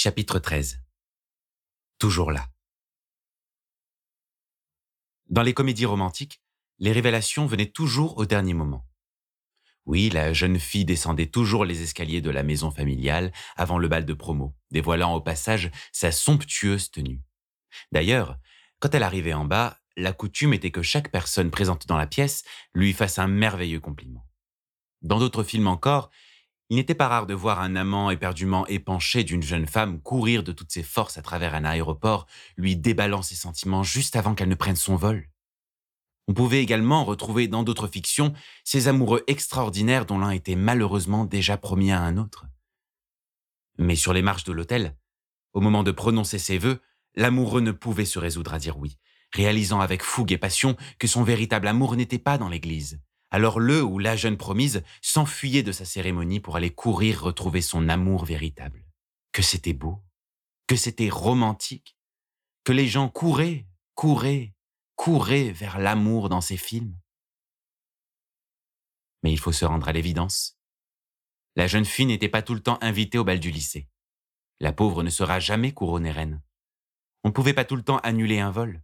Chapitre 13 Toujours là. Dans les comédies romantiques, les révélations venaient toujours au dernier moment. Oui, la jeune fille descendait toujours les escaliers de la maison familiale avant le bal de promo, dévoilant au passage sa somptueuse tenue. D'ailleurs, quand elle arrivait en bas, la coutume était que chaque personne présente dans la pièce lui fasse un merveilleux compliment. Dans d'autres films encore, il n'était pas rare de voir un amant éperdument épanché d'une jeune femme courir de toutes ses forces à travers un aéroport, lui déballant ses sentiments juste avant qu'elle ne prenne son vol. On pouvait également retrouver dans d'autres fictions ces amoureux extraordinaires dont l'un était malheureusement déjà promis à un autre. Mais sur les marches de l'hôtel, au moment de prononcer ses vœux, l'amoureux ne pouvait se résoudre à dire oui, réalisant avec fougue et passion que son véritable amour n'était pas dans l'église, alors le ou la jeune promise s'enfuyait de sa cérémonie pour aller courir retrouver son amour véritable. Que c'était beau, que c'était romantique, que les gens couraient, couraient, couraient vers l'amour dans ces films. Mais il faut se rendre à l'évidence. La jeune fille n'était pas tout le temps invitée au bal du lycée. La pauvre ne sera jamais couronnée reine. On ne pouvait pas tout le temps annuler un vol.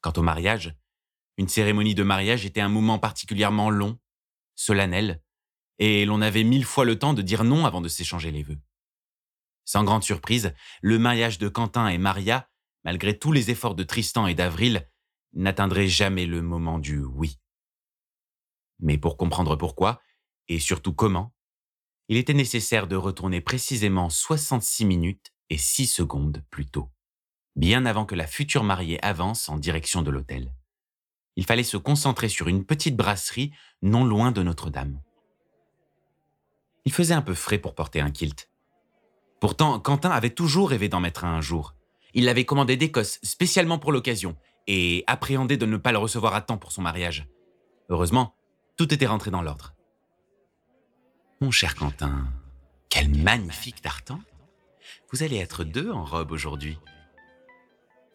Quant au mariage, une cérémonie de mariage était un moment particulièrement long, solennel, et l'on avait mille fois le temps de dire non avant de s'échanger les vœux. Sans grande surprise, le mariage de Quentin et Maria, malgré tous les efforts de Tristan et d'Avril, n'atteindrait jamais le moment du oui. Mais pour comprendre pourquoi, et surtout comment, il était nécessaire de retourner précisément 66 minutes et 6 secondes plus tôt, bien avant que la future mariée avance en direction de l'hôtel il fallait se concentrer sur une petite brasserie non loin de Notre-Dame. Il faisait un peu frais pour porter un kilt. Pourtant, Quentin avait toujours rêvé d'en mettre un un jour. Il l'avait commandé d'Écosse spécialement pour l'occasion et appréhendait de ne pas le recevoir à temps pour son mariage. Heureusement, tout était rentré dans l'ordre. Mon cher Quentin, quel magnifique tartan Vous allez être deux en robe aujourd'hui.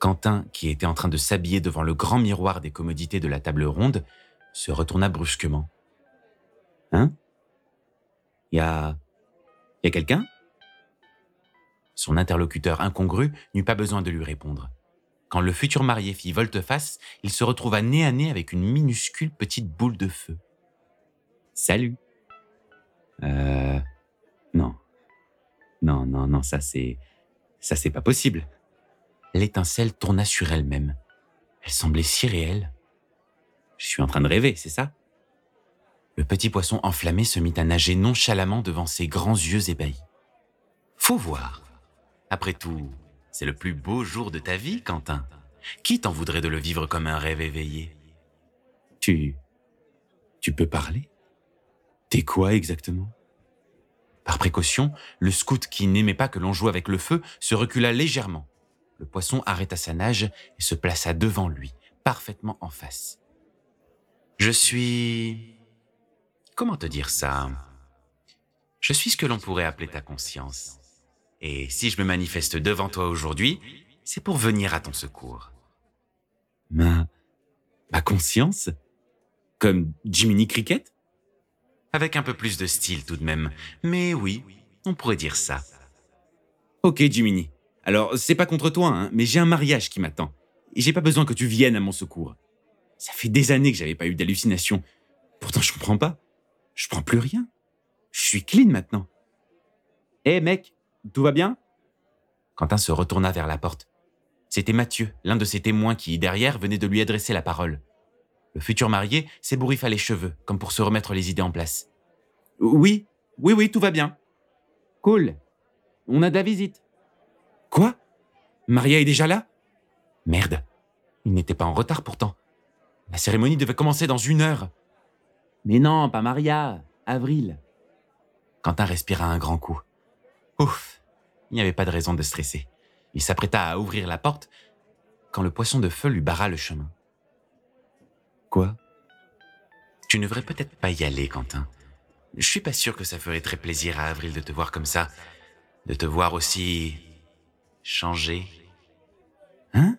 Quentin, qui était en train de s'habiller devant le grand miroir des commodités de la table ronde, se retourna brusquement. Hein? Y a. Y a quelqu'un? Son interlocuteur incongru n'eut pas besoin de lui répondre. Quand le futur marié fit volte-face, il se retrouva nez à nez avec une minuscule petite boule de feu. Salut. Euh. Non. Non, non, non, ça c'est. Ça c'est pas possible l'étincelle tourna sur elle-même. Elle semblait si réelle. Je suis en train de rêver, c'est ça? Le petit poisson enflammé se mit à nager nonchalamment devant ses grands yeux ébahis. Faut voir. Après tout, c'est le plus beau jour de ta vie, Quentin. Qui t'en voudrait de le vivre comme un rêve éveillé? Tu... Tu peux parler? T'es quoi exactement? Par précaution, le scout qui n'aimait pas que l'on joue avec le feu se recula légèrement le poisson arrêta sa nage et se plaça devant lui, parfaitement en face. Je suis... Comment te dire ça? Je suis ce que l'on pourrait appeler ta conscience. Et si je me manifeste devant toi aujourd'hui, c'est pour venir à ton secours. Ma... Ma conscience? Comme Jiminy Cricket? Avec un peu plus de style tout de même. Mais oui, on pourrait dire ça. Ok, Jiminy. Alors, c'est pas contre toi, hein, mais j'ai un mariage qui m'attend. Et j'ai pas besoin que tu viennes à mon secours. Ça fait des années que j'avais pas eu d'hallucination. Pourtant, je comprends pas. Je prends plus rien. Je suis clean maintenant. Hé, mec, tout va bien? Quentin se retourna vers la porte. C'était Mathieu, l'un de ses témoins qui, derrière, venait de lui adresser la parole. Le futur marié s'ébouriffa les cheveux, comme pour se remettre les idées en place. Oui, oui, oui, tout va bien. Cool. On a de la visite. Quoi? Maria est déjà là? Merde. Il n'était pas en retard pourtant. La cérémonie devait commencer dans une heure. Mais non, pas Maria. Avril. Quentin respira un grand coup. Ouf. Il n'y avait pas de raison de stresser. Il s'apprêta à ouvrir la porte quand le poisson de feu lui barra le chemin. Quoi? Tu ne devrais peut-être pas y aller, Quentin. Je suis pas sûr que ça ferait très plaisir à Avril de te voir comme ça, de te voir aussi changer. Hein?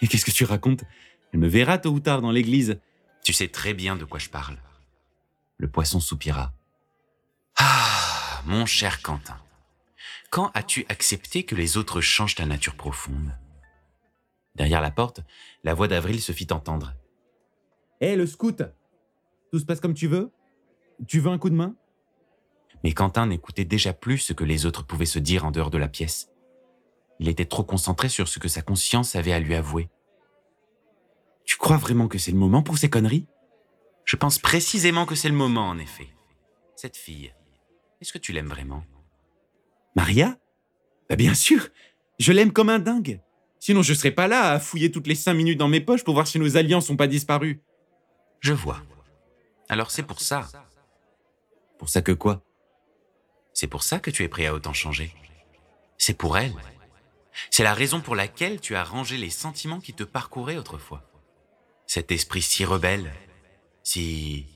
Et qu'est-ce que tu racontes? Elle me verra tôt ou tard dans l'église. Tu sais très bien de quoi je parle. Le poisson soupira. Ah, mon cher Quentin, Quand as-tu accepté que les autres changent ta nature profonde? Derrière la porte, la voix d'Avril se fit entendre. Hé, le scout Tout se passe comme tu veux? Tu veux un coup de main? Mais Quentin n'écoutait déjà plus ce que les autres pouvaient se dire en dehors de la pièce. Il était trop concentré sur ce que sa conscience avait à lui avouer. Tu crois vraiment que c'est le moment pour ces conneries? Je pense précisément que c'est le moment, en effet. Cette fille, est-ce que tu l'aimes vraiment? Maria? Bah bien sûr Je l'aime comme un dingue Sinon je serais pas là à fouiller toutes les cinq minutes dans mes poches pour voir si nos alliances sont pas disparus. Je vois. Alors c'est pour ça. Pour ça que quoi? C'est pour ça que tu es prêt à autant changer. C'est pour elle. C'est la raison pour laquelle tu as rangé les sentiments qui te parcouraient autrefois. Cet esprit si rebelle, si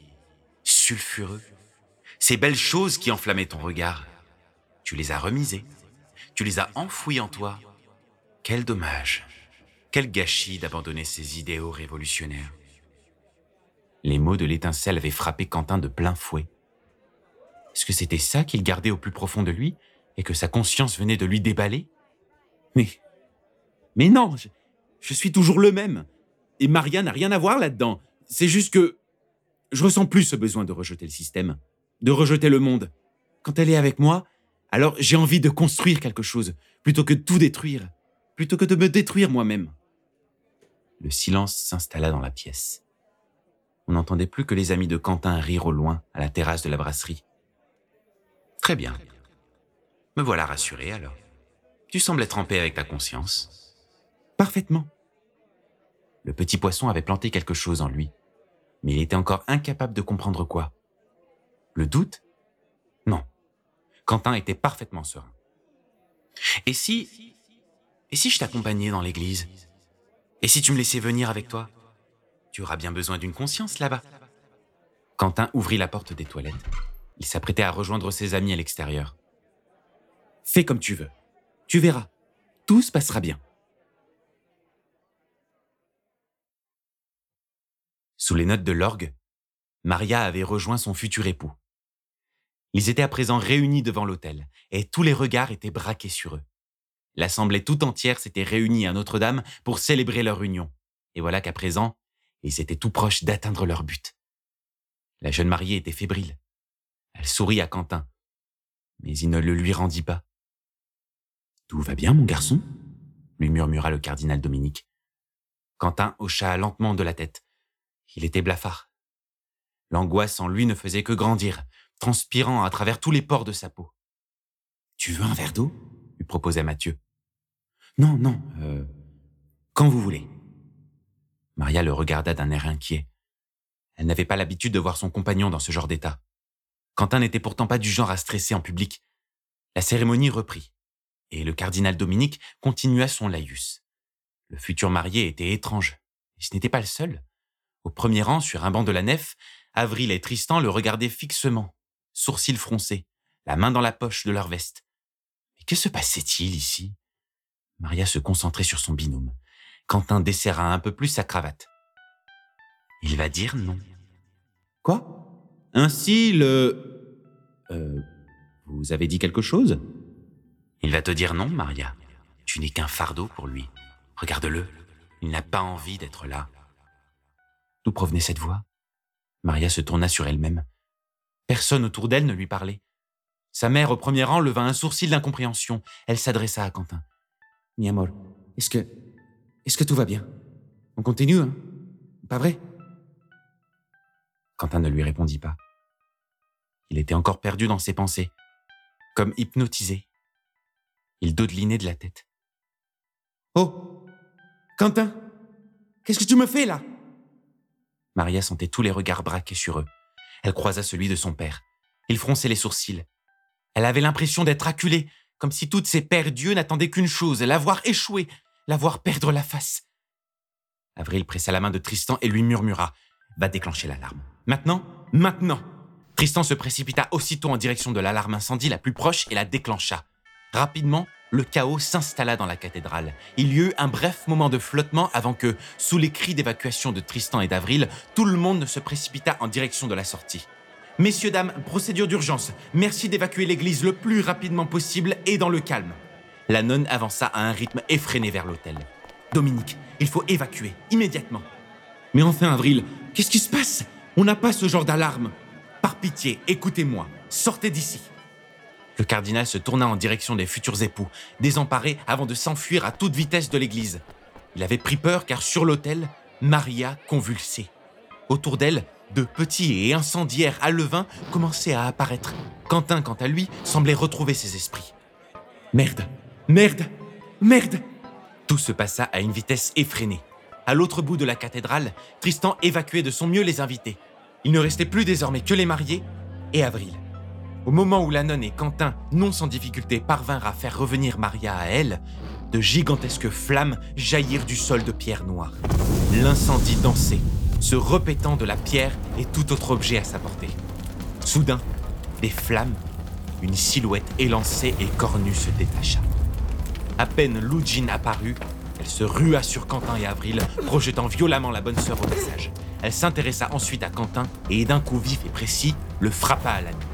sulfureux, ces belles choses qui enflammaient ton regard, tu les as remisées, tu les as enfouies en toi. Quel dommage, quel gâchis d'abandonner ces idéaux révolutionnaires. Les mots de l'étincelle avaient frappé Quentin de plein fouet. Est-ce que c'était ça qu'il gardait au plus profond de lui et que sa conscience venait de lui déballer? Mais. Mais non je, suis toujours le même. Et Maria n'a rien à voir là-dedans. C'est juste que. Je ressens plus ce besoin de rejeter le système, de rejeter le monde. Quand elle est avec moi, alors j'ai envie de construire quelque chose, plutôt que de tout détruire, plutôt que de me détruire moi-même. Le silence s'installa dans la pièce. On n'entendait plus que les amis de Quentin rire au loin, à la terrasse de la brasserie. Très bien. Me voilà rassuré alors. Tu sembles être en paix avec ta conscience. Parfaitement. Le petit poisson avait planté quelque chose en lui, mais il était encore incapable de comprendre quoi. Le doute? Non. Quentin était parfaitement serein. Et si... Et si je t'accompagnais dans l'église? Et si tu me laissais venir avec toi? Tu auras bien besoin d'une conscience là-bas. Quentin ouvrit la porte des toilettes. Il s'apprêtait à rejoindre ses amis à l'extérieur. Fais comme tu veux. Tu verras. Tout se passera bien. Sous les notes de l'orgue, Maria avait rejoint son futur époux. Ils étaient à présent réunis devant l'autel, et tous les regards étaient braqués sur eux. L'assemblée tout entière s'était réunie à Notre-Dame pour célébrer leur union, et voilà qu'à présent, ils étaient tout proches d'atteindre leur but. La jeune mariée était fébrile. Elle sourit à Quentin, mais il ne le lui rendit pas. Tout va bien, mon garçon? lui murmura le cardinal Dominique. Quentin hocha lentement de la tête. Il était blafard. L'angoisse en lui ne faisait que grandir, transpirant à travers tous les pores de sa peau. Tu veux un verre d'eau? lui proposait Mathieu. Non, non, euh, quand vous voulez. Maria le regarda d'un air inquiet. Elle n'avait pas l'habitude de voir son compagnon dans ce genre d'état. Quentin n'était pourtant pas du genre à stresser en public. La cérémonie reprit, et le cardinal Dominique continua son laïus. Le futur marié était étrange, et ce n'était pas le seul. Au premier rang, sur un banc de la nef, Avril et Tristan le regardaient fixement, sourcils froncés, la main dans la poche de leur veste. Mais que se passait-il ici? Maria se concentrait sur son binôme. Quentin desserra un peu plus sa cravate. Il va dire non. Quoi? Ainsi le... Euh, vous avez dit quelque chose? Il va te dire non, Maria. Tu n'es qu'un fardeau pour lui. Regarde-le. Il n'a pas envie d'être là. D'où provenait cette voix? Maria se tourna sur elle-même. Personne autour d'elle ne lui parlait. Sa mère, au premier rang, leva un sourcil d'incompréhension. Elle s'adressa à Quentin. Mi amor, est-ce que. Est-ce que tout va bien? On continue, hein? Pas vrai? Quentin ne lui répondit pas. Il était encore perdu dans ses pensées, comme hypnotisé. Il dodelinait de la tête. Oh Quentin Qu'est-ce que tu me fais là? Maria sentait tous les regards braqués sur eux. Elle croisa celui de son père. Il fronçait les sourcils. Elle avait l'impression d'être acculée, comme si toutes ses pères dieux n'attendaient qu'une chose, la voir échouer, la voir perdre la face. Avril pressa la main de Tristan et lui murmura Va déclencher l'alarme. Maintenant Maintenant Tristan se précipita aussitôt en direction de l'alarme incendie la plus proche et la déclencha. Rapidement, le chaos s'installa dans la cathédrale. Il y eut un bref moment de flottement avant que, sous les cris d'évacuation de Tristan et d'Avril, tout le monde ne se précipita en direction de la sortie. Messieurs, dames, procédure d'urgence. Merci d'évacuer l'église le plus rapidement possible et dans le calme. La nonne avança à un rythme effréné vers l'hôtel. Dominique, il faut évacuer, immédiatement. Mais enfin, Avril, qu'est-ce qui se passe? On n'a pas ce genre d'alarme. Par pitié, écoutez-moi, sortez d'ici. Le cardinal se tourna en direction des futurs époux, désemparés avant de s'enfuir à toute vitesse de l'église. Il avait pris peur car sur l'autel, Maria convulsait. Autour d'elle, de petits et incendiaires alevins commençaient à apparaître. Quentin, quant à lui, semblait retrouver ses esprits. Merde Merde Merde Tout se passa à une vitesse effrénée. À l'autre bout de la cathédrale, Tristan évacuait de son mieux les invités. Il ne restait plus désormais que les mariés et Avril. Au moment où la nonne et Quentin, non sans difficulté, parvinrent à faire revenir Maria à elle, de gigantesques flammes jaillirent du sol de pierre noire. L'incendie dansait, se répétant de la pierre et tout autre objet à sa portée. Soudain, des flammes, une silhouette élancée et cornue se détacha. À peine Lujin apparut, elle se rua sur Quentin et Avril, projetant violemment la bonne sœur au passage. Elle s'intéressa ensuite à Quentin et d'un coup vif et précis, le frappa à la nuque.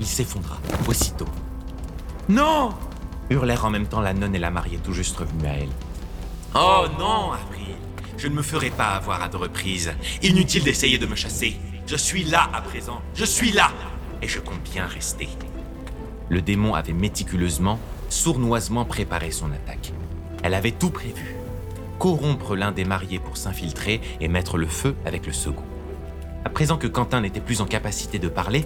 Il s'effondra, aussitôt. Non hurlèrent en même temps la nonne et la mariée tout juste revenue à elle. Oh non, Avril Je ne me ferai pas avoir à deux reprises. Inutile d'essayer de me chasser. Je suis là à présent. Je suis là Et je compte bien rester. Le démon avait méticuleusement, sournoisement préparé son attaque. Elle avait tout prévu. Corrompre l'un des mariés pour s'infiltrer et mettre le feu avec le second. À présent que Quentin n'était plus en capacité de parler,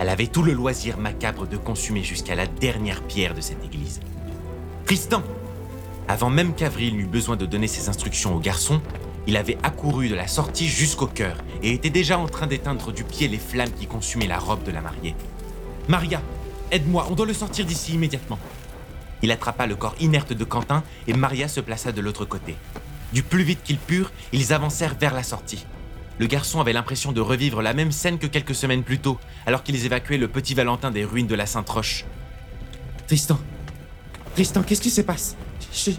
elle avait tout le loisir macabre de consumer jusqu'à la dernière pierre de cette église. Tristan Avant même qu'Avril n'eût besoin de donner ses instructions au garçon, il avait accouru de la sortie jusqu'au cœur et était déjà en train d'éteindre du pied les flammes qui consumaient la robe de la mariée. Maria, aide-moi, on doit le sortir d'ici immédiatement. Il attrapa le corps inerte de Quentin et Maria se plaça de l'autre côté. Du plus vite qu'ils purent, ils avancèrent vers la sortie. Le garçon avait l'impression de revivre la même scène que quelques semaines plus tôt, alors qu'ils évacuaient le petit Valentin des ruines de la Sainte-Roche. Tristan Tristan, qu'est-ce qui se passe? Je,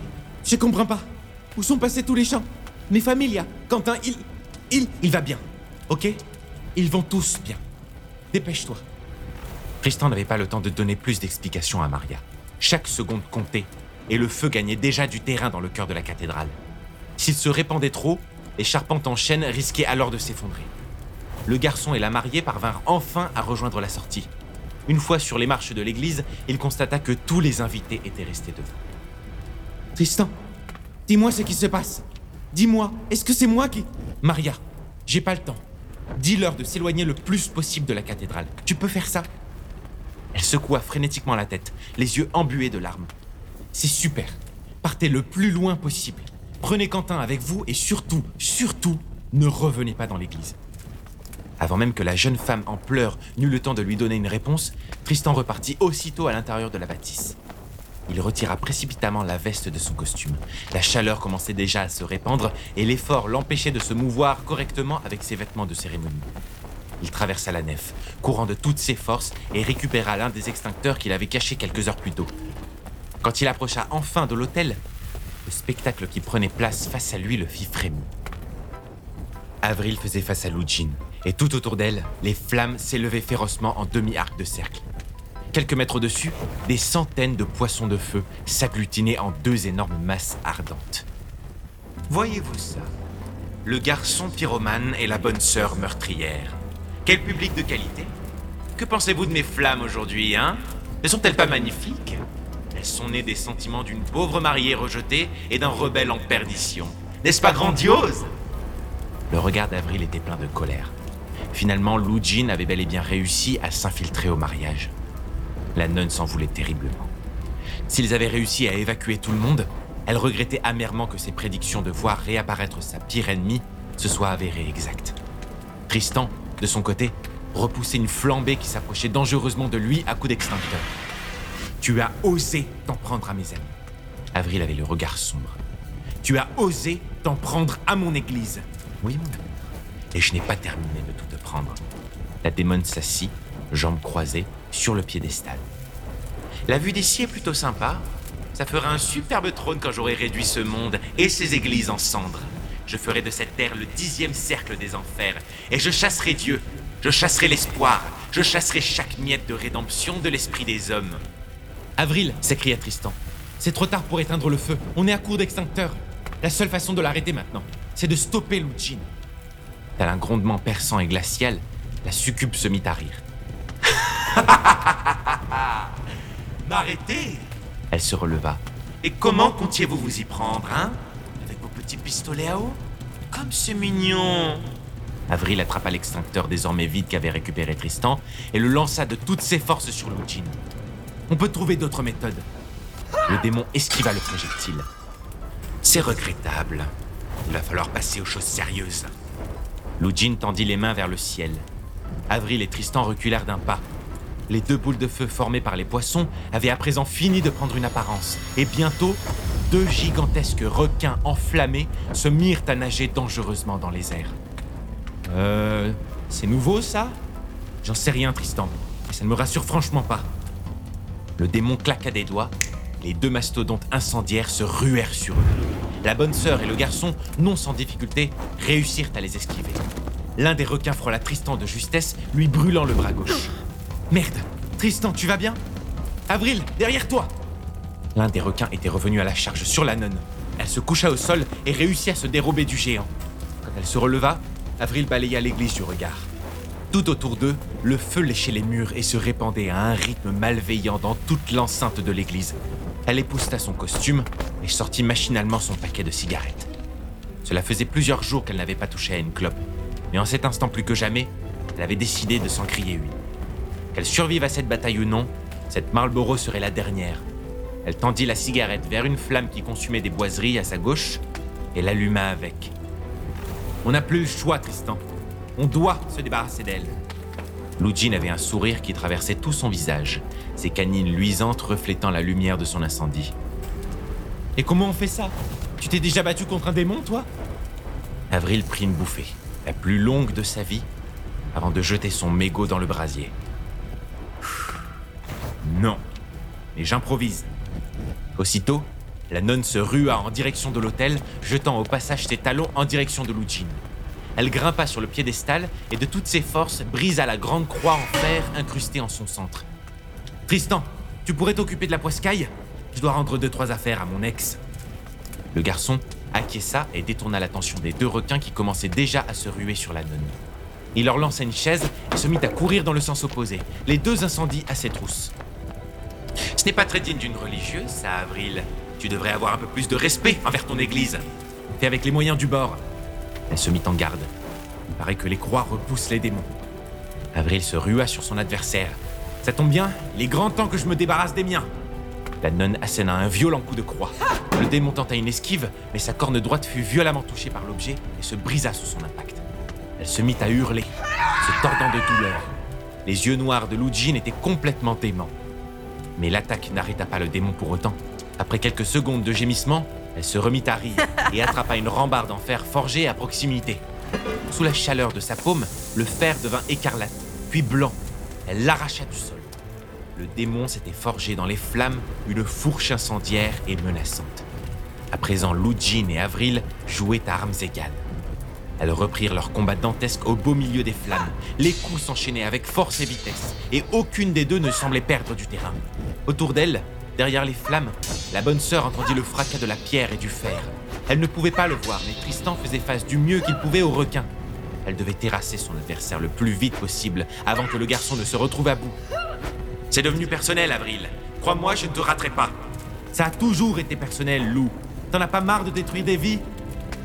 je comprends pas. Où sont passés tous les gens? Mes familles, Quentin, il. Il. Il va bien. Ok? Ils vont tous bien. Dépêche-toi. Tristan n'avait pas le temps de donner plus d'explications à Maria. Chaque seconde comptait, et le feu gagnait déjà du terrain dans le cœur de la cathédrale. S'il se répandait trop, les charpentes en chaîne risquaient alors de s'effondrer. Le garçon et la mariée parvinrent enfin à rejoindre la sortie. Une fois sur les marches de l'église, il constata que tous les invités étaient restés devant. Tristan, dis-moi ce qui se passe. Dis-moi, est-ce que c'est moi qui... Maria, j'ai pas le temps. Dis-leur de s'éloigner le plus possible de la cathédrale. Tu peux faire ça? Elle secoua frénétiquement la tête, les yeux embués de larmes. C'est super. Partez le plus loin possible. Prenez Quentin avec vous et surtout, surtout, ne revenez pas dans l'église. Avant même que la jeune femme en pleurs n'eût le temps de lui donner une réponse, Tristan repartit aussitôt à l'intérieur de la bâtisse. Il retira précipitamment la veste de son costume. La chaleur commençait déjà à se répandre et l'effort l'empêchait de se mouvoir correctement avec ses vêtements de cérémonie. Il traversa la nef, courant de toutes ses forces et récupéra l'un des extincteurs qu'il avait caché quelques heures plus tôt. Quand il approcha enfin de l'hôtel, le spectacle qui prenait place face à lui le fit frémir. Avril faisait face à Lujin, et tout autour d'elle, les flammes s'élevaient férocement en demi-arc de cercle. Quelques mètres au-dessus, des centaines de poissons de feu s'agglutinaient en deux énormes masses ardentes. Voyez-vous ça? Le garçon pyromane et la bonne sœur meurtrière. Quel public de qualité? Que pensez-vous de mes flammes aujourd'hui, hein? Ne sont-elles pas magnifiques? Elles sont nées des sentiments d'une pauvre mariée rejetée et d'un rebelle en perdition. N'est-ce pas grandiose? Le regard d'Avril était plein de colère. Finalement, Lou Jean avait bel et bien réussi à s'infiltrer au mariage. La nonne s'en voulait terriblement. S'ils avaient réussi à évacuer tout le monde, elle regrettait amèrement que ses prédictions de voir réapparaître sa pire ennemie se soient avérées exactes. Tristan, de son côté, repoussait une flambée qui s'approchait dangereusement de lui à coups d'extincteur. Tu as osé t'en prendre à mes amis. Avril avait le regard sombre. Tu as osé t'en prendre à mon église. Oui, mon ami. Et je n'ai pas terminé de tout te prendre. La démone s'assit, jambes croisées, sur le piédestal. La vue d'ici est plutôt sympa. Ça fera un superbe trône quand j'aurai réduit ce monde et ses églises en cendres. Je ferai de cette terre le dixième cercle des enfers, et je chasserai Dieu. Je chasserai l'espoir. Je chasserai chaque miette de rédemption de l'esprit des hommes. Avril, s'écria Tristan. C'est trop tard pour éteindre le feu. On est à court d'extincteur. La seule façon de l'arrêter maintenant, c'est de stopper Lujin. Tel un grondement perçant et glacial, la succube se mit à rire. M'arrêter Elle se releva. Et comment comptiez-vous vous y prendre, hein? Avec vos petits pistolets à eau? Comme c'est mignon Avril attrapa l'extincteur désormais vide qu'avait récupéré Tristan et le lança de toutes ses forces sur Lujin. On peut trouver d'autres méthodes. Le démon esquiva le projectile. C'est regrettable. Il va falloir passer aux choses sérieuses. Lujin tendit les mains vers le ciel. Avril et Tristan reculèrent d'un pas. Les deux boules de feu formées par les poissons avaient à présent fini de prendre une apparence, et bientôt, deux gigantesques requins enflammés se mirent à nager dangereusement dans les airs. Euh. C'est nouveau ça? J'en sais rien, Tristan, et ça ne me rassure franchement pas. Le démon claqua des doigts, les deux mastodontes incendiaires se ruèrent sur eux. La bonne sœur et le garçon, non sans difficulté, réussirent à les esquiver. L'un des requins frôla Tristan de justesse, lui brûlant le bras gauche. Merde Tristan, tu vas bien? Avril, derrière toi L'un des requins était revenu à la charge sur la nonne. Elle se coucha au sol et réussit à se dérober du géant. Quand elle se releva, Avril balaya l'église du regard. Tout autour d'eux, le feu léchait les murs et se répandait à un rythme malveillant dans toute l'enceinte de l'église. Elle épousta son costume et sortit machinalement son paquet de cigarettes. Cela faisait plusieurs jours qu'elle n'avait pas touché à une clope, mais en cet instant plus que jamais, elle avait décidé de s'en crier une. Qu'elle survive à cette bataille ou non, cette Marlboro serait la dernière. Elle tendit la cigarette vers une flamme qui consumait des boiseries à sa gauche et l'alluma avec. On n'a plus le choix, Tristan. On doit se débarrasser d'elle. Lujin avait un sourire qui traversait tout son visage, ses canines luisantes reflétant la lumière de son incendie. Et comment on fait ça? Tu t'es déjà battu contre un démon, toi? Avril prit une bouffée, la plus longue de sa vie, avant de jeter son mégot dans le brasier. Non, mais j'improvise. Aussitôt, la nonne se rua en direction de l'hôtel, jetant au passage ses talons en direction de Lujin. Elle grimpa sur le piédestal et de toutes ses forces brisa la grande croix en fer incrustée en son centre. Tristan, tu pourrais t'occuper de la poiscaille? Je dois rendre deux trois affaires à mon ex. Le garçon acquiesça et détourna l'attention des deux requins qui commençaient déjà à se ruer sur la nonne. Il leur lança une chaise et se mit à courir dans le sens opposé, les deux incendies à ses trousses. Ce n'est pas très digne d'une religieuse, ça, Avril. Tu devrais avoir un peu plus de respect envers ton église. Fais avec les moyens du bord. Elle se mit en garde. Il paraît que les croix repoussent les démons. Avril se rua sur son adversaire. Ça tombe bien, il est grand temps que je me débarrasse des miens. La nonne asséna un violent coup de croix. Le démon tenta une esquive, mais sa corne droite fut violemment touchée par l'objet et se brisa sous son impact. Elle se mit à hurler, se tordant de douleur. Les yeux noirs de Lujin étaient complètement déments. Mais l'attaque n'arrêta pas le démon pour autant. Après quelques secondes de gémissement, elle se remit à rire et attrapa une rambarde en fer forgée à proximité. Sous la chaleur de sa paume, le fer devint écarlate, puis blanc. Elle l'arracha du sol. Le démon s'était forgé dans les flammes une fourche incendiaire et menaçante. À présent, Lujin et Avril jouaient à armes égales. Elles reprirent leur combat dantesque au beau milieu des flammes. Les coups s'enchaînaient avec force et vitesse, et aucune des deux ne semblait perdre du terrain. Autour d'elle, derrière les flammes, la bonne sœur entendit le fracas de la pierre et du fer. Elle ne pouvait pas le voir, mais Tristan faisait face du mieux qu'il pouvait au requin. Elle devait terrasser son adversaire le plus vite possible avant que le garçon ne se retrouve à bout. C'est devenu personnel, Avril. Crois-moi, je ne te raterai pas. Ça a toujours été personnel, Lou. T'en as pas marre de détruire des vies?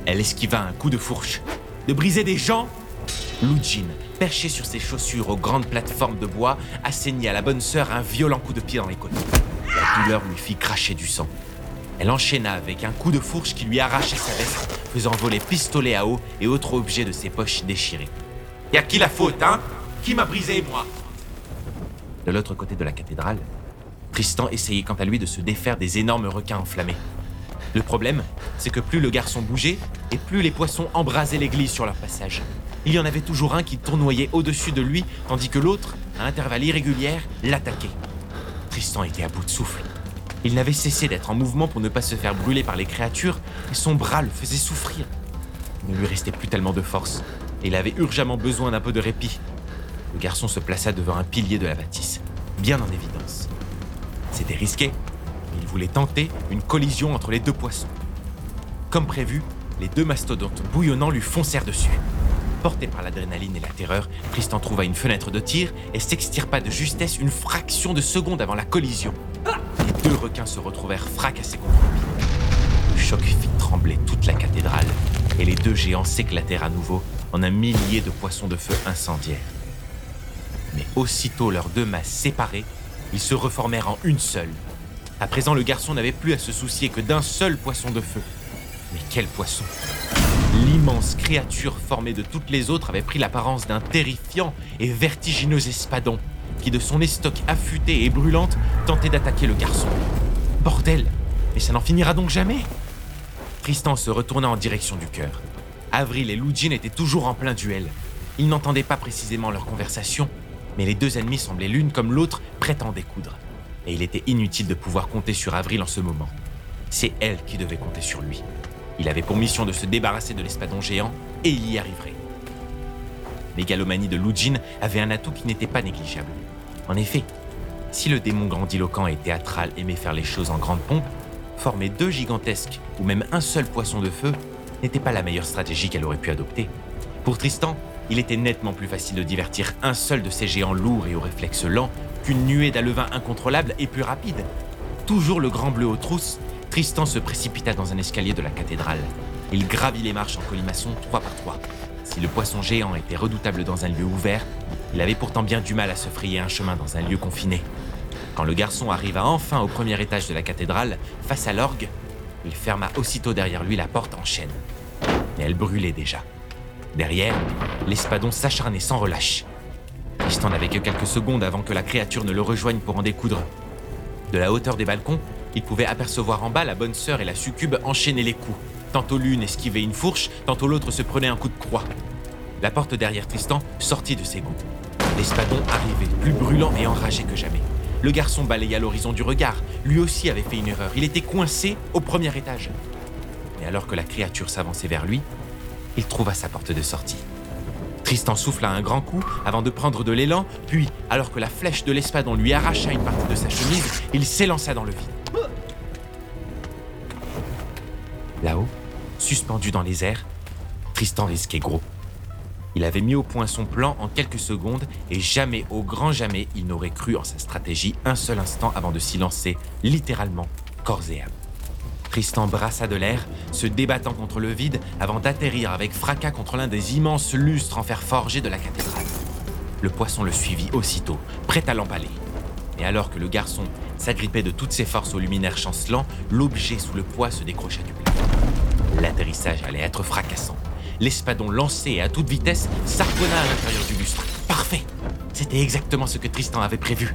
Elle esquiva un coup de fourche. De briser des gens? Lujin, perché sur ses chaussures aux grandes plateformes de bois, assaigna à la bonne sœur un violent coup de pied dans les côtes. La douleur lui fit cracher du sang. Elle enchaîna avec un coup de fourche qui lui arrachait sa veste, faisant voler pistolet à eau et autres objets de ses poches déchirées. Et à qui la faute, hein? Qui m'a brisé, moi? De l'autre côté de la cathédrale, Tristan essayait quant à lui de se défaire des énormes requins enflammés. Le problème, c'est que plus le garçon bougeait, et plus les poissons embrasaient l'église sur leur passage. Il y en avait toujours un qui tournoyait au-dessus de lui, tandis que l'autre, à intervalles irréguliers, l'attaquait. Tristan était à bout de souffle. Il n'avait cessé d'être en mouvement pour ne pas se faire brûler par les créatures, et son bras le faisait souffrir. Il ne lui restait plus tellement de force, et il avait urgemment besoin d'un peu de répit. le garçon se plaça devant un pilier de la bâtisse, bien en évidence. C'était risqué, mais il voulait tenter une collision entre les deux poissons. Comme prévu, les deux mastodontes bouillonnants lui foncèrent dessus. Porté par l'adrénaline et la terreur, Tristan trouva une fenêtre de tir et s'extirpa de justesse une fraction de seconde avant la collision. Les deux requins se retrouvèrent fracassés contre pilier. Le choc fit trembler toute la cathédrale et les deux géants s'éclatèrent à nouveau en un millier de poissons de feu incendiaires. Mais aussitôt leurs deux masses séparées, ils se reformèrent en une seule. À présent, le garçon n'avait plus à se soucier que d'un seul poisson de feu. Mais quel poisson? L'immense créature formée de toutes les autres avait pris l'apparence d'un terrifiant et vertigineux espadon qui, de son estoc affûté et brûlante, tentait d'attaquer le garçon. Bordel Mais ça n'en finira donc jamais Tristan se retourna en direction du cœur. Avril et Lujin étaient toujours en plein duel. Ils n'entendaient pas précisément leur conversation, mais les deux ennemis semblaient l'une comme l'autre prêtes à en découdre. Et il était inutile de pouvoir compter sur Avril en ce moment. C'est elle qui devait compter sur lui. Il avait pour mission de se débarrasser de l'espadon géant, et il y arriverait. Mégalomanie de Lujin avait un atout qui n'était pas négligeable. En effet, si le démon grandiloquent et théâtral aimait faire les choses en grande pompe, former deux gigantesques ou même un seul poisson de feu n'était pas la meilleure stratégie qu'elle aurait pu adopter. Pour Tristan, il était nettement plus facile de divertir un seul de ces géants lourds et aux réflexes lents qu'une nuée d'alevins incontrôlables et plus rapides. Toujours le grand bleu aux trousses, Tristan se précipita dans un escalier de la cathédrale. Il gravit les marches en colimaçon trois par trois. Si le poisson géant était redoutable dans un lieu ouvert, il avait pourtant bien du mal à se frayer un chemin dans un lieu confiné. Quand le garçon arriva enfin au premier étage de la cathédrale, face à l'orgue, il ferma aussitôt derrière lui la porte en chaîne. Mais elle brûlait déjà. Derrière, l'espadon s'acharnait sans relâche. Tristan n'avait que quelques secondes avant que la créature ne le rejoigne pour en découdre. De la hauteur des balcons, il pouvait apercevoir en bas la bonne sœur et la succube enchaîner les coups. Tantôt l'une esquivait une fourche, tantôt l'autre se prenait un coup de croix. La porte derrière Tristan sortit de ses gonds. L'espadon arrivait, plus brûlant et enragé que jamais. Le garçon balaya l'horizon du regard. Lui aussi avait fait une erreur. Il était coincé au premier étage. Mais alors que la créature s'avançait vers lui, il trouva sa porte de sortie. Tristan souffla un grand coup avant de prendre de l'élan, puis, alors que la flèche de l'espadon lui arracha une partie de sa chemise, il s'élança dans le vide. Là-haut, suspendu dans les airs, Tristan risquait gros. Il avait mis au point son plan en quelques secondes et jamais, au grand jamais, il n'aurait cru en sa stratégie un seul instant avant de s'y lancer, littéralement, corps et âme. Tristan brassa de l'air, se débattant contre le vide avant d'atterrir avec fracas contre l'un des immenses lustres en fer forgé de la cathédrale. Le poisson le suivit aussitôt, prêt à l'empaler. Et alors que le garçon s'agrippait de toutes ses forces au luminaire chancelant, l'objet sous le poids se décrocha du plafond. L'atterrissage allait être fracassant. L'espadon lancé à toute vitesse s'argonna à l'intérieur du lustre. Parfait C'était exactement ce que Tristan avait prévu.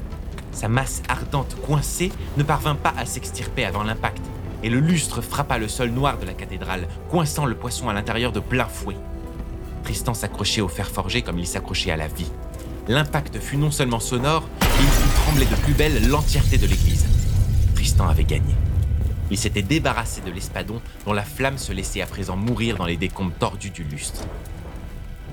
Sa masse ardente coincée ne parvint pas à s'extirper avant l'impact, et le lustre frappa le sol noir de la cathédrale, coinçant le poisson à l'intérieur de plein fouet. Tristan s'accrochait au fer forgé comme il s'accrochait à la vie. L'impact fut non seulement sonore, il fit trembler de plus belle l'entièreté de l'église. Tristan avait gagné. Il s'était débarrassé de l'espadon dont la flamme se laissait à présent mourir dans les décombres tordus du lustre.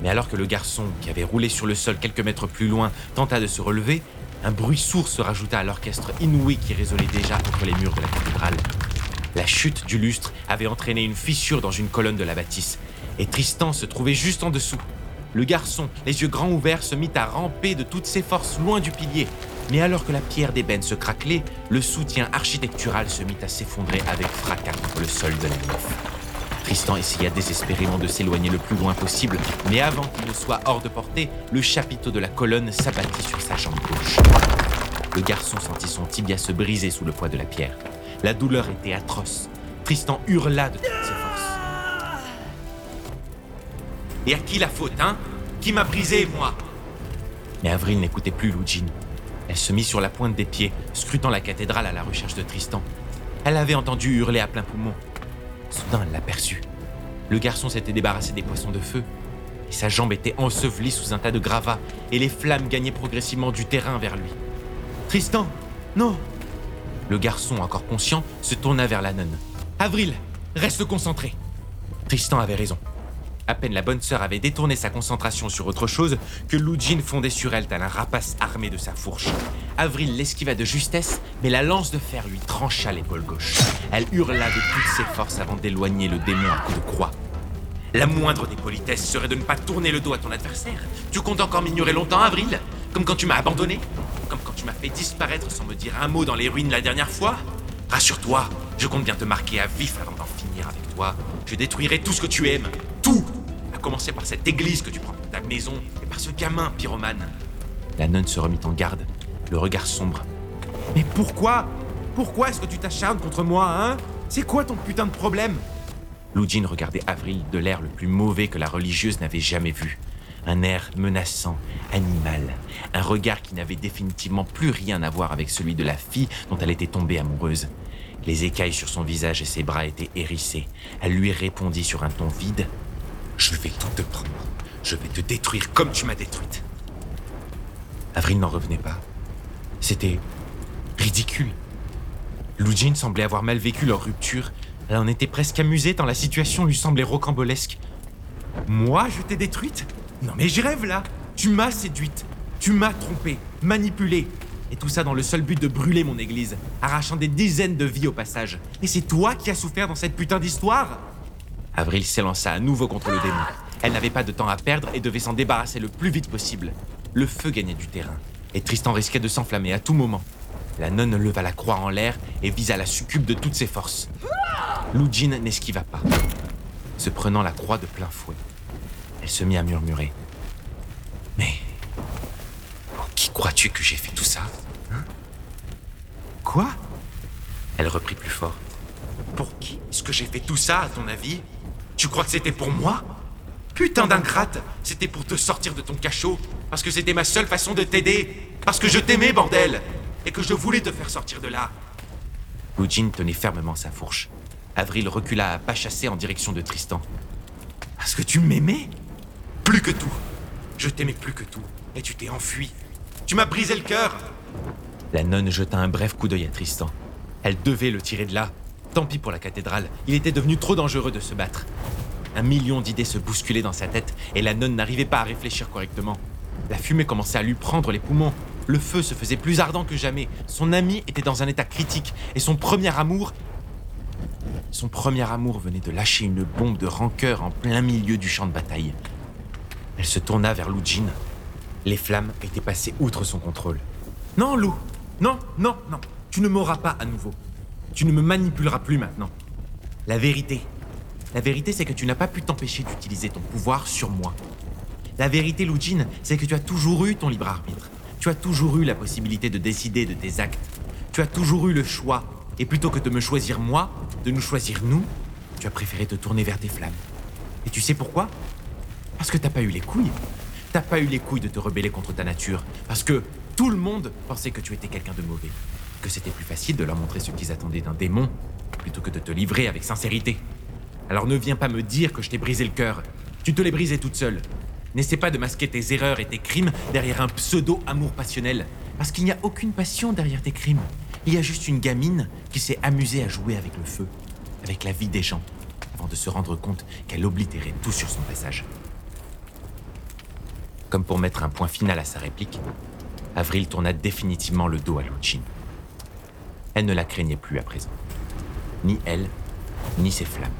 Mais alors que le garçon, qui avait roulé sur le sol quelques mètres plus loin, tenta de se relever, un bruit sourd se rajouta à l'orchestre inouï qui résonnait déjà entre les murs de la cathédrale. La chute du lustre avait entraîné une fissure dans une colonne de la bâtisse, et Tristan se trouvait juste en dessous. Le garçon, les yeux grands ouverts, se mit à ramper de toutes ses forces loin du pilier. Mais alors que la pierre d'ébène se craquelait, le soutien architectural se mit à s'effondrer avec fracas contre le sol de la nef. Tristan essaya désespérément de s'éloigner le plus loin possible, mais avant qu'il ne soit hors de portée, le chapiteau de la colonne s'abattit sur sa jambe gauche. Le garçon sentit son tibia se briser sous le poids de la pierre. La douleur était atroce. Tristan hurla de À qui la faute, hein? Qui m'a brisé, moi? Mais Avril n'écoutait plus Lujin. Elle se mit sur la pointe des pieds, scrutant la cathédrale à la recherche de Tristan. Elle avait entendu hurler à plein poumon. Soudain, elle l'aperçut. Le garçon s'était débarrassé des poissons de feu, et sa jambe était ensevelie sous un tas de gravats, et les flammes gagnaient progressivement du terrain vers lui. Tristan? Non Le garçon, encore conscient, se tourna vers la nonne. Avril, reste concentré. Tristan avait raison. À peine la bonne sœur avait détourné sa concentration sur autre chose que Lujin fondait sur elle tel un rapace armé de sa fourche. Avril l'esquiva de justesse, mais la lance de fer lui trancha l'épaule gauche. Elle hurla de toutes ses forces avant d'éloigner le démon à coups de croix. La moindre des politesses serait de ne pas tourner le dos à ton adversaire. Tu comptes encore m'ignorer longtemps, Avril? Comme quand tu m'as abandonné? Comme quand tu m'as fait disparaître sans me dire un mot dans les ruines la dernière fois? Rassure-toi, je compte bien te marquer à vif avant d'en finir avec toi. Je détruirai tout ce que tu aimes. À commencer par cette église que tu prends pour ta maison et par ce gamin pyromane. La nonne se remit en garde, le regard sombre. Mais pourquoi? Pourquoi est-ce que tu t'acharnes contre moi, hein? C'est quoi ton putain de problème? Lujin regardait Avril de l'air le plus mauvais que la religieuse n'avait jamais vu. Un air menaçant, animal, un regard qui n'avait définitivement plus rien à voir avec celui de la fille dont elle était tombée amoureuse. Les écailles sur son visage et ses bras étaient hérissés. Elle lui répondit sur un ton vide Je vais tout te prendre. Je vais te détruire comme tu m'as détruite. Avril n'en revenait pas. C'était ridicule. Lujin semblait avoir mal vécu leur rupture. Elle en était presque amusée tant la situation lui semblait rocambolesque. Moi, je t'ai détruite? Non mais je rêve là Tu m'as séduite, tu m'as trompée, manipulée. Et tout ça dans le seul but de brûler mon église, arrachant des dizaines de vies au passage. Et c'est toi qui as souffert dans cette putain d'histoire? Avril s'élança à nouveau contre le démon. Elle n'avait pas de temps à perdre et devait s'en débarrasser le plus vite possible. Le feu gagnait du terrain, et Tristan risquait de s'enflammer à tout moment. La nonne leva la croix en l'air et visa la succube de toutes ses forces. Lujin n'esquiva pas, se prenant la croix de plein fouet. Elle se mit à murmurer. Mais pour qui crois-tu que j'ai fait tout ça hein? Quoi? Elle reprit plus fort. Pour qui est-ce que j'ai fait tout ça, à ton avis? Tu crois que c'était pour moi? Putain d'ingrate C'était pour te sortir de ton cachot, parce que c'était ma seule façon de t'aider, parce que je t'aimais, bordel Et que je voulais te faire sortir de là Lujin tenait fermement sa fourche. Avril recula à pas chassé en direction de Tristan. Parce que tu m'aimais? Plus que tout. Je t'aimais plus que tout. Et tu t'es enfui. Tu m'as brisé le cœur La nonne jeta un bref coup d'œil à Tristan. Elle devait le tirer de là. Tant pis pour la cathédrale. Il était devenu trop dangereux de se battre. Un million d'idées se bousculaient dans sa tête et la nonne n'arrivait pas à réfléchir correctement. La fumée commençait à lui prendre les poumons. Le feu se faisait plus ardent que jamais. Son ami était dans un état critique et son premier amour son premier amour venait de lâcher une bombe de rancœur en plein milieu du champ de bataille. Elle se tourna vers Lujin. Les flammes étaient passées outre son contrôle. Non, Lou Non, non, non Tu ne m'auras pas à nouveau. Tu ne me manipuleras plus maintenant. La vérité. La vérité, c'est que tu n'as pas pu t'empêcher d'utiliser ton pouvoir sur moi. La vérité, Lujin, c'est que tu as toujours eu ton libre arbitre. Tu as toujours eu la possibilité de décider de tes actes. Tu as toujours eu le choix et plutôt que de me choisir moi, de nous choisir nous, tu as préféré te tourner vers tes flammes. Et tu sais pourquoi? Parce que t'as pas eu les couilles. T'as pas eu les couilles de te rebeller contre ta nature. Parce que tout le monde pensait que tu étais quelqu'un de mauvais. Que c'était plus facile de leur montrer ce qu'ils attendaient d'un démon, plutôt que de te livrer avec sincérité. Alors ne viens pas me dire que je t'ai brisé le cœur. Tu te l'es brisé toute seule. N'essaie pas de masquer tes erreurs et tes crimes derrière un pseudo-amour passionnel. Parce qu'il n'y a aucune passion derrière tes crimes. Il y a juste une gamine qui s'est amusée à jouer avec le feu, avec la vie des gens, avant de se rendre compte qu'elle oblitérait tout sur son passage. Comme pour mettre un point final à sa réplique, Avril tourna définitivement le dos à Lucine. Elle ne la craignait plus à présent. Ni elle, ni ses flammes.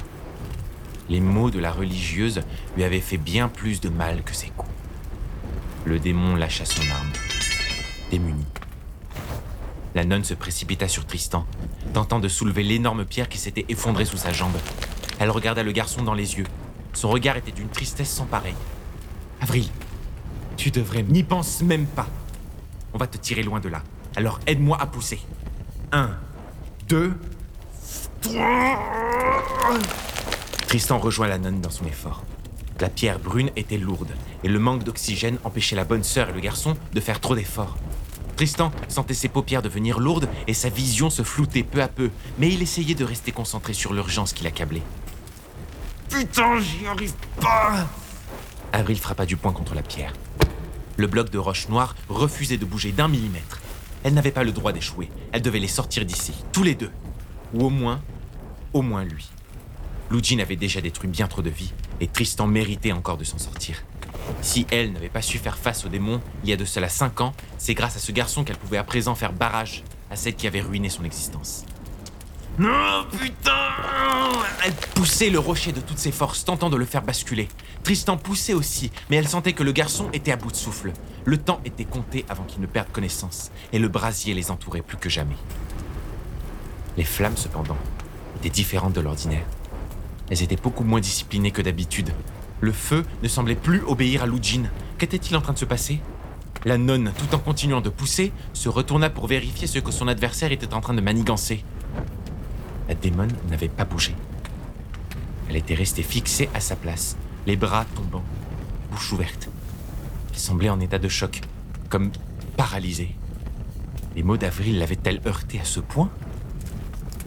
Les mots de la religieuse lui avaient fait bien plus de mal que ses coups. Le démon lâcha son arme, démuni. La nonne se précipita sur Tristan, tentant de soulever l'énorme pierre qui s'était effondrée sous sa jambe. Elle regarda le garçon dans les yeux. Son regard était d'une tristesse sans pareille. Avril, tu devrais n'y pense même pas. On va te tirer loin de là. Alors aide-moi à pousser. Un, deux, trois. Tristan rejoint la nonne dans son effort. La pierre brune était lourde, et le manque d'oxygène empêchait la bonne sœur et le garçon de faire trop d'efforts. Tristan sentait ses paupières devenir lourdes et sa vision se flouter peu à peu, mais il essayait de rester concentré sur l'urgence qui l'accablait. Putain, j'y arrive pas Avril frappa du poing contre la pierre. Le bloc de roche noire refusait de bouger d'un millimètre. Elle n'avait pas le droit d'échouer. Elle devait les sortir d'ici, tous les deux. Ou au moins, au moins lui. Lujin avait déjà détruit bien trop de vies, Et Tristan méritait encore de s'en sortir. Si elle n'avait pas su faire face au démon il y a de cela cinq ans, c'est grâce à ce garçon qu'elle pouvait à présent faire barrage à celle qui avait ruiné son existence. Non, putain Elle poussait le rocher de toutes ses forces, tentant de le faire basculer. Tristan poussait aussi, mais elle sentait que le garçon était à bout de souffle. Le temps était compté avant qu'il ne perde connaissance, et le brasier les entourait plus que jamais. Les flammes, cependant, étaient différentes de l'ordinaire. Elles étaient beaucoup moins disciplinées que d'habitude. Le feu ne semblait plus obéir à Lujin. Qu'était-il en train de se passer? La nonne, tout en continuant de pousser, se retourna pour vérifier ce que son adversaire était en train de manigancer. La démon n'avait pas bougé. Elle était restée fixée à sa place, les bras tombant, bouche ouverte. Elle semblait en état de choc, comme paralysée. Les mots d'Avril l'avaient-elles heurtée à ce point?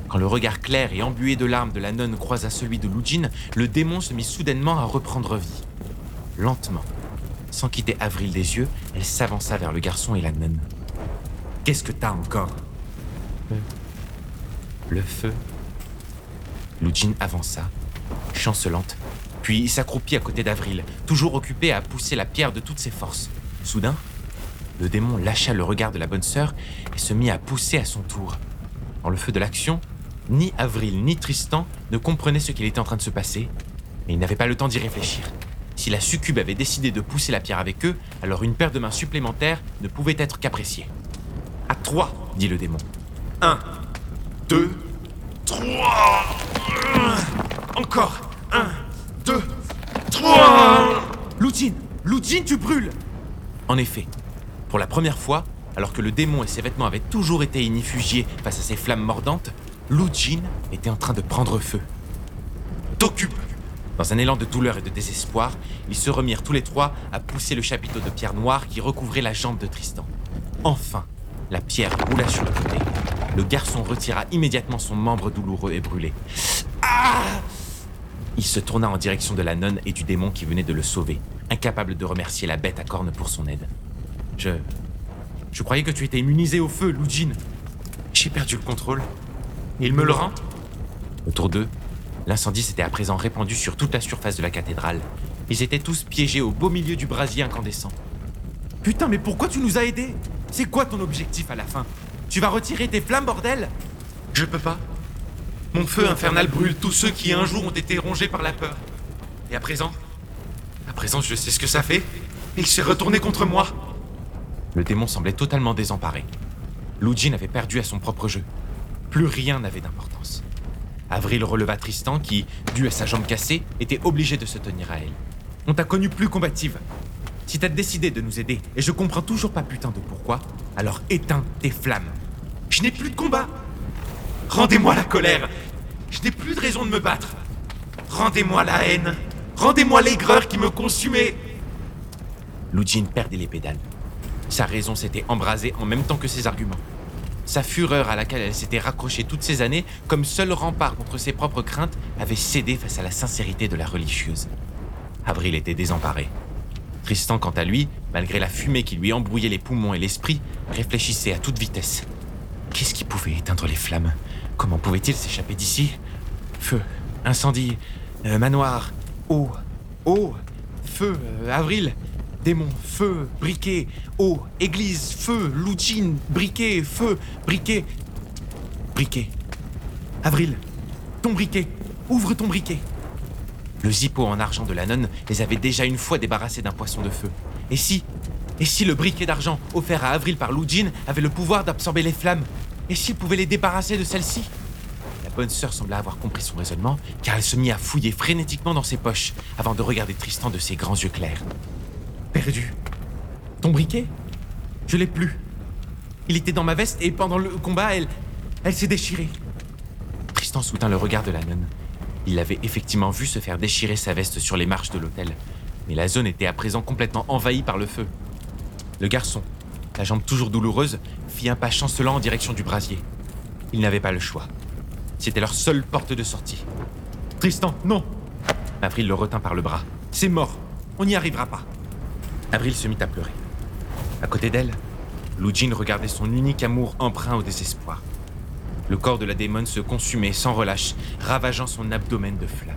Quand le regard clair et embué de larmes de la nonne croisa celui de Lujin, le démon se mit soudainement à reprendre vie. Lentement, sans quitter Avril des yeux, elle s'avança vers le garçon et la nonne. Qu'est-ce que t'as encore? Le feu. Lujin avança, chancelante, puis s'accroupit à côté d'Avril, toujours occupée à pousser la pierre de toutes ses forces. Soudain, le démon lâcha le regard de la bonne sœur et se mit à pousser à son tour. Dans le feu de l'action, ni Avril ni Tristan ne comprenaient ce qu'il était en train de se passer, mais ils n'avaient pas le temps d'y réfléchir. Si la succube avait décidé de pousser la pierre avec eux, alors une paire de mains supplémentaires ne pouvait être qu'appréciée. À trois, dit le démon. Un, deux, trois. Encore. Un, deux, trois. Loutine, Loutine, tu brûles. En effet, pour la première fois, alors que le démon et ses vêtements avaient toujours été inifugiés face à ces flammes mordantes, Lujin était en train de prendre feu. T'occupe Dans un élan de douleur et de désespoir, ils se remirent tous les trois à pousser le chapiteau de pierre noire qui recouvrait la jambe de Tristan. Enfin, la pierre roula sur le côté. Le garçon retira immédiatement son membre douloureux et brûlé. Ah Il se tourna en direction de la nonne et du démon qui venait de le sauver, incapable de remercier la bête à cornes pour son aide. Je. Je croyais que tu étais immunisé au feu, Lujin. J'ai perdu le contrôle. Il me le rend Autour d'eux, l'incendie s'était à présent répandu sur toute la surface de la cathédrale. Ils étaient tous piégés au beau milieu du brasier incandescent. Putain, mais pourquoi tu nous as aidés? C'est quoi ton objectif à la fin? Tu vas retirer tes flammes, bordel Je peux pas. Mon feu infernal brûle tous ceux qui un jour ont été rongés par la peur. Et à présent À présent, je sais ce que ça fait. Il s'est retourné contre moi. Le démon semblait totalement désemparé. Lujin avait perdu à son propre jeu. Plus rien n'avait d'importance. Avril releva Tristan qui, dû à sa jambe cassée, était obligé de se tenir à elle. On t'a connue plus combative. Si t'as décidé de nous aider, et je comprends toujours pas putain de pourquoi, alors éteins tes flammes. Je n'ai plus de combat. Rendez-moi la colère. Je n'ai plus de raison de me battre. Rendez-moi la haine. Rendez-moi l'aigreur qui me consumait. Lujin perdait les pédales. Sa raison s'était embrasée en même temps que ses arguments. Sa fureur à laquelle elle s'était raccrochée toutes ces années, comme seul rempart contre ses propres craintes, avait cédé face à la sincérité de la religieuse. Avril était désemparé. Tristan, quant à lui, malgré la fumée qui lui embrouillait les poumons et l'esprit, réfléchissait à toute vitesse. Qu'est-ce qui pouvait éteindre les flammes? Comment pouvait-il s'échapper d'ici? Feu, incendie, euh, manoir, eau, eau, feu, euh, avril, démon, feu, briquet, eau, église, feu, loutine, briquet, feu, briquet, briquet. Avril, ton briquet, ouvre ton briquet. Le zippo en argent de la nonne les avait déjà une fois débarrassés d'un poisson de feu. Et si Et si le briquet d'argent offert à Avril par Lujin avait le pouvoir d'absorber les flammes Et s'il pouvait les débarrasser de celles-ci La bonne sœur semblait avoir compris son raisonnement, car elle se mit à fouiller frénétiquement dans ses poches avant de regarder Tristan de ses grands yeux clairs. Perdu. Ton briquet? Je l'ai plus. Il était dans ma veste et pendant le combat, elle. Elle s'est déchirée. Tristan soutint le regard de la nonne. Il avait effectivement vu se faire déchirer sa veste sur les marches de l'hôtel, mais la zone était à présent complètement envahie par le feu. Le garçon, la jambe toujours douloureuse, fit un pas chancelant en direction du brasier. Il n'avait pas le choix. C'était leur seule porte de sortie. Tristan, non Avril le retint par le bras. C'est mort. On n'y arrivera pas. Avril se mit à pleurer. À côté d'elle, Lujin regardait son unique amour empreint au désespoir. Le corps de la démone se consumait sans relâche, ravageant son abdomen de flammes.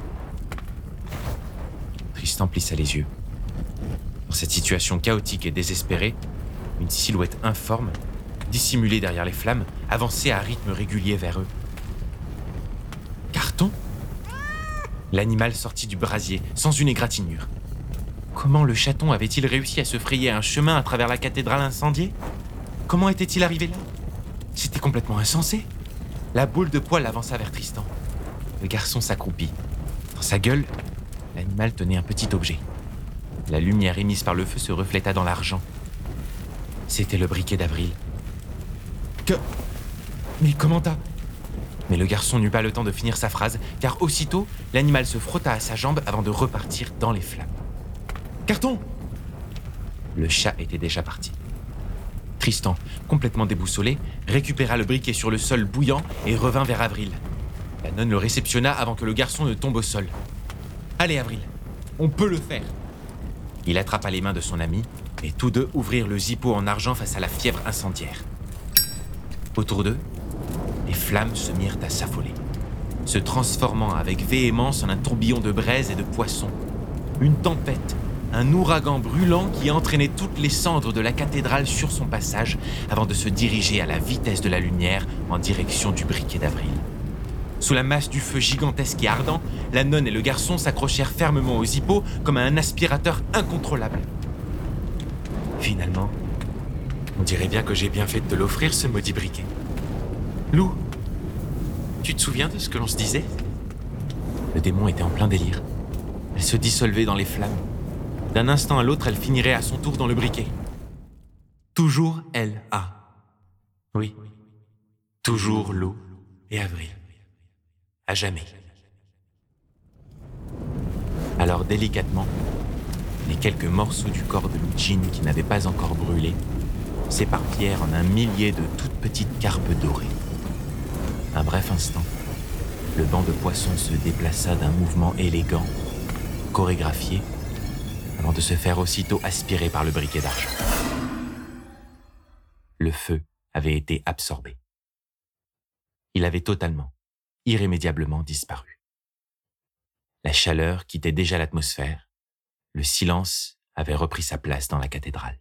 Tristan plissa les yeux. Dans cette situation chaotique et désespérée, une silhouette informe, dissimulée derrière les flammes, avançait à rythme régulier vers eux. Carton? L'animal sortit du brasier, sans une égratignure. Comment le chaton avait-il réussi à se frayer un chemin à travers la cathédrale incendiée? Comment était-il arrivé là? C'était complètement insensé. La boule de poil avança vers Tristan. Le garçon s'accroupit. Dans sa gueule, l'animal tenait un petit objet. La lumière émise par le feu se refléta dans l'argent. C'était le briquet d'avril. Que. Mais comment t'as. Mais le garçon n'eut pas le temps de finir sa phrase, car aussitôt, l'animal se frotta à sa jambe avant de repartir dans les flammes. Carton Le chat était déjà parti. Tristan, complètement déboussolé, récupéra le briquet sur le sol bouillant et revint vers Avril. La nonne le réceptionna avant que le garçon ne tombe au sol. Allez, Avril, on peut le faire. Il attrapa les mains de son ami et tous deux ouvrirent le zippo en argent face à la fièvre incendiaire. Autour d'eux, les flammes se mirent à s'affoler, se transformant avec véhémence en un tourbillon de braise et de poissons. Une tempête, un ouragan brûlant qui entraînait toutes les cendres de la cathédrale sur son passage avant de se diriger à la vitesse de la lumière en direction du briquet d'avril. Sous la masse du feu gigantesque et ardent, la nonne et le garçon s'accrochèrent fermement aux hippos comme à un aspirateur incontrôlable. Finalement, on dirait bien que j'ai bien fait de te l'offrir, ce maudit briquet. Lou, tu te souviens de ce que l'on se disait? Le démon était en plein délire. Elle se dissolvait dans les flammes. D'un instant à l'autre, elle finirait à son tour dans le briquet. Toujours elle a. Oui. Toujours Lou et Avril à jamais. Alors délicatement, les quelques morceaux du corps de Lucine qui n'avaient pas encore brûlé s'éparpillèrent en un millier de toutes petites carpes dorées. Un bref instant, le banc de poissons se déplaça d'un mouvement élégant, chorégraphié, avant de se faire aussitôt aspirer par le briquet d'argent. Le feu avait été absorbé. Il avait totalement, irrémédiablement disparu. La chaleur quittait déjà l'atmosphère, le silence avait repris sa place dans la cathédrale.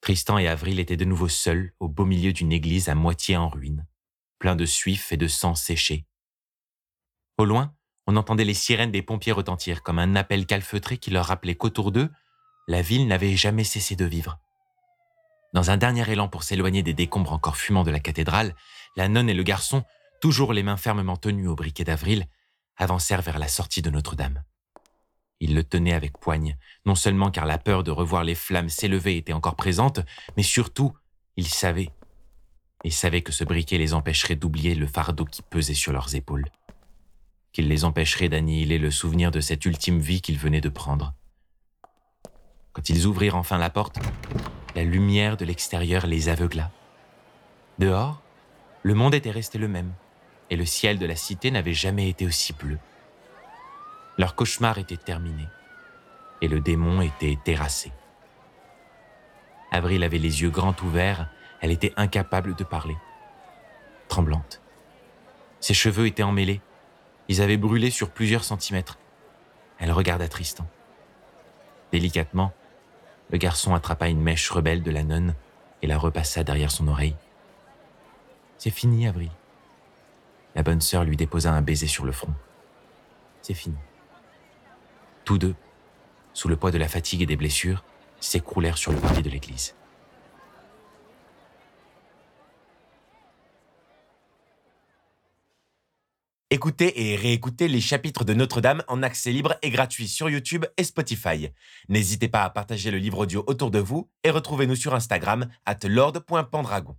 Tristan et Avril étaient de nouveau seuls au beau milieu d'une église à moitié en ruine, plein de suif et de sang séché. Au loin, on entendait les sirènes des pompiers retentir comme un appel calfeutré qui leur rappelait qu'autour d'eux, la ville n'avait jamais cessé de vivre. Dans un dernier élan pour s'éloigner des décombres encore fumants de la cathédrale, la nonne et le garçon toujours les mains fermement tenues au briquet d'avril, avancèrent vers la sortie de Notre-Dame. Ils le tenaient avec poigne, non seulement car la peur de revoir les flammes s'élever était encore présente, mais surtout, ils savaient. Ils savaient que ce briquet les empêcherait d'oublier le fardeau qui pesait sur leurs épaules, qu'il les empêcherait d'annihiler le souvenir de cette ultime vie qu'ils venaient de prendre. Quand ils ouvrirent enfin la porte, la lumière de l'extérieur les aveugla. Dehors, le monde était resté le même, et le ciel de la cité n'avait jamais été aussi bleu. Leur cauchemar était terminé, et le démon était terrassé. Avril avait les yeux grands ouverts, elle était incapable de parler. Tremblante. Ses cheveux étaient emmêlés, ils avaient brûlé sur plusieurs centimètres. Elle regarda Tristan. Délicatement, le garçon attrapa une mèche rebelle de la nonne et la repassa derrière son oreille. C'est fini, Avril. La bonne sœur lui déposa un baiser sur le front. C'est fini. Tous deux, sous le poids de la fatigue et des blessures, s'écroulèrent sur le parvis de l'église. Écoutez et réécoutez les chapitres de Notre-Dame en accès libre et gratuit sur YouTube et Spotify. N'hésitez pas à partager le livre audio autour de vous et retrouvez-nous sur Instagram at lord.pendragon.